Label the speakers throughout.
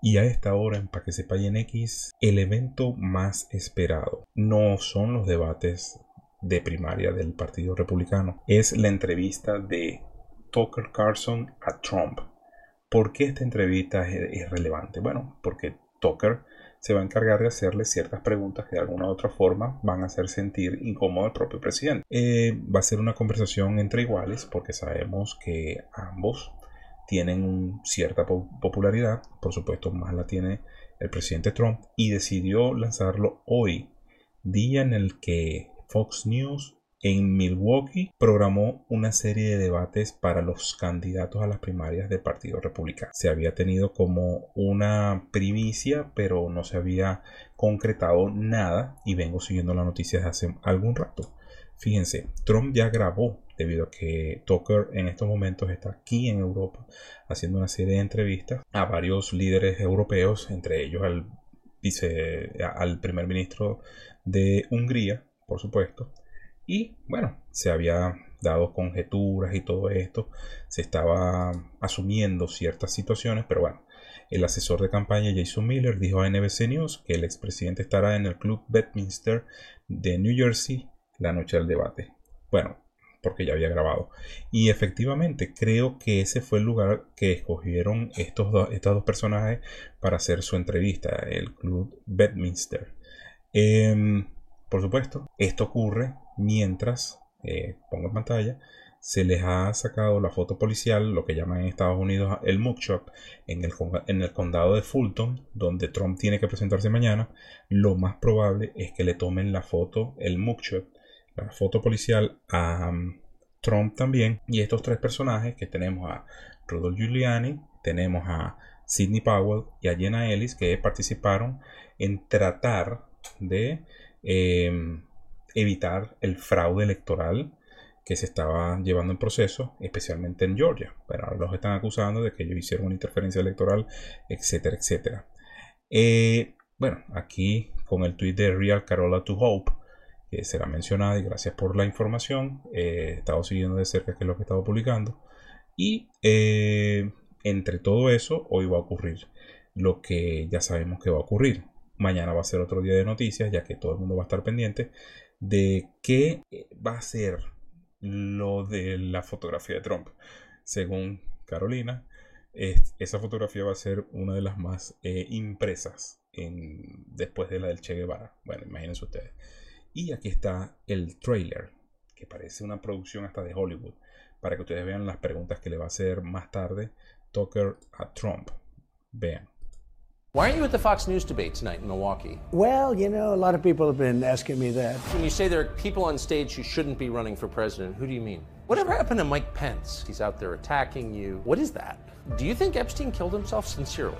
Speaker 1: Y a esta hora en que sepa en X, el evento más esperado no son los debates de primaria del Partido Republicano, es la entrevista de Tucker Carlson a Trump. ¿Por qué esta entrevista es, relevante? Bueno, porque Tucker se va a encargar de hacerle ciertas preguntas que de alguna u otra forma van a hacer sentir incómodo al propio presidente. Eh, va a ser una conversación entre iguales porque sabemos que ambos tienen cierta popularidad, por supuesto más la tiene el presidente Trump, y decidió lanzarlo hoy, día en el que Fox News en Milwaukee programó una serie de debates para los candidatos a las primarias del Partido Republicano. Se había tenido como una primicia, pero no se había concretado nada y vengo siguiendo la noticia desde hace algún rato. Fíjense, Trump ya grabó debido a que Tucker en estos momentos está aquí en Europa haciendo una serie de entrevistas a varios líderes europeos, entre ellos al vice, al primer ministro de Hungría, por supuesto. Y bueno, se había dado conjeturas y todo esto, se estaba asumiendo ciertas situaciones, pero bueno, el asesor de campaña Jason Miller dijo a NBC News que el expresidente estará en el club Bedminster de New Jersey la noche del debate. Bueno, porque ya había grabado. Y efectivamente, creo que ese fue el lugar que escogieron estos, estos dos personajes para hacer su entrevista, el club Bedminster. Em, por supuesto, esto ocurre mientras, eh, pongo en pantalla, se les ha sacado la foto policial, lo que llaman en Estados Unidos el mugshot, en el, en el condado de Fulton, donde Trump tiene que presentarse mañana. Lo más probable es que le tomen la foto, el mugshot, la foto policial a um, Trump también. Y estos tres personajes que tenemos a Rudolph Giuliani, tenemos a Sidney Powell y a Jenna Ellis que participaron en tratar de em, evitar el fraude electoral que se estaba llevando en proceso, especialmente en Georgia. Pero ahora los están acusando de que ellos hicieron una interferencia electoral, etcétera, etcétera. Eh, bueno, aquí con el tweet de Real Carola to Hope, que será mencionada y gracias por la información. Eh, he estado siguiendo de cerca qué es lo que he estado publicando. Y eh, entre todo eso, hoy va a ocurrir lo que ya sabemos que va a ocurrir. Mañana va a ser otro día de noticias, ya que todo el mundo va a estar pendiente de qué va a ser lo de la fotografía de Trump. Según Carolina, esa fotografía va a ser una de las más eh, impresas después de la del Che Guevara. Bueno, imagínense ustedes. Y aquí está el trailer, que parece una producción hasta de Hollywood, para que ustedes vean las preguntas que le va a hacer más tarde Tucker a Trump. Vean.
Speaker 2: Why aren't you at the Fox News debate tonight in Milwaukee?
Speaker 3: Well, you know, a lot of people have been asking me that.
Speaker 2: When you say there are people on stage who shouldn't be running for president, who do you mean? Whatever happened to Mike Pence? He's out there attacking you. What is that? Do you think Epstein killed himself sincerely?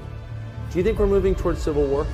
Speaker 2: Do you think we're moving towards civil war?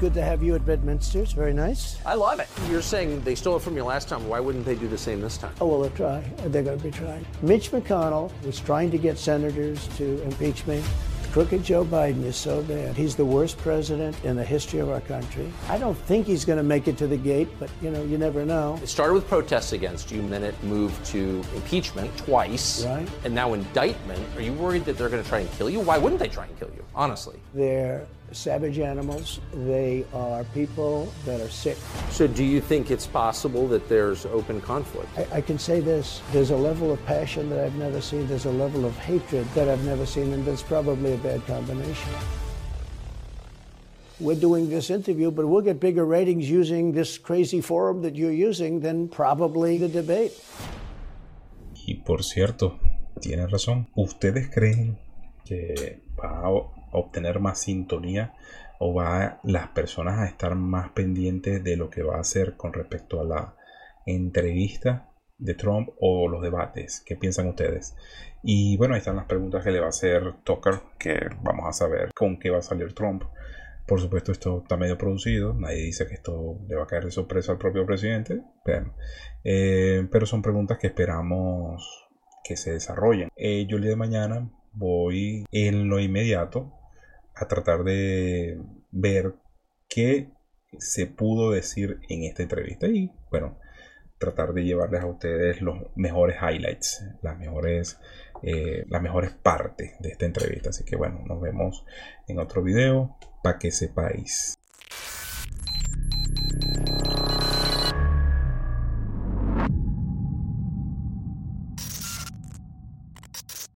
Speaker 3: Good to have you at Bedminster. It's very nice.
Speaker 2: I love it. You're saying they stole it from you last time. Why wouldn't they do the same this time?
Speaker 3: Oh, well, they'll try. They're going to be trying. Mitch McConnell was trying to get senators to impeach me. Crooked Joe Biden is so bad. He's the worst president in the history of our country. I don't think he's going to make it to the gate, but you know, you never know.
Speaker 2: It started with protests against you, then it moved to impeachment twice.
Speaker 3: Right.
Speaker 2: And now indictment. Are you worried that they're going to try and kill you? Why wouldn't they try and kill you, honestly?
Speaker 3: They're savage animals. They are people that are sick.
Speaker 2: So, do you think it's possible that there's open conflict?
Speaker 3: I, I, can say this there's a level of passion that I've never seen, there's a level of hatred that I've never seen, and that's probably a bad combination. We're doing this interview, but we'll get bigger ratings using this crazy forum that you're using than probably the debate.
Speaker 1: Y por cierto, tiene razón. ¿Ustedes creen que va a obtener más sintonía o va las personas a estar más pendientes de lo que va a hacer con respecto a la entrevista de Trump o los debates. ¿Qué piensan ustedes? Y bueno, ahí están las preguntas que le va a hacer Tucker, que vamos a saber con qué va a salir Trump. Por supuesto, esto está medio producido. Nadie dice que esto le va a caer de sorpresa al propio presidente. Pero, eh, pero son preguntas que esperamos que se desarrollen. Eh, yo el día de mañana voy en lo inmediato a tratar de ver qué se pudo decir en esta entrevista y bueno, tratar de llevarles a ustedes los mejores highlights, las mejores eh, las mejores partes de esta entrevista. Así que bueno, nos vemos en otro video para que sepáis.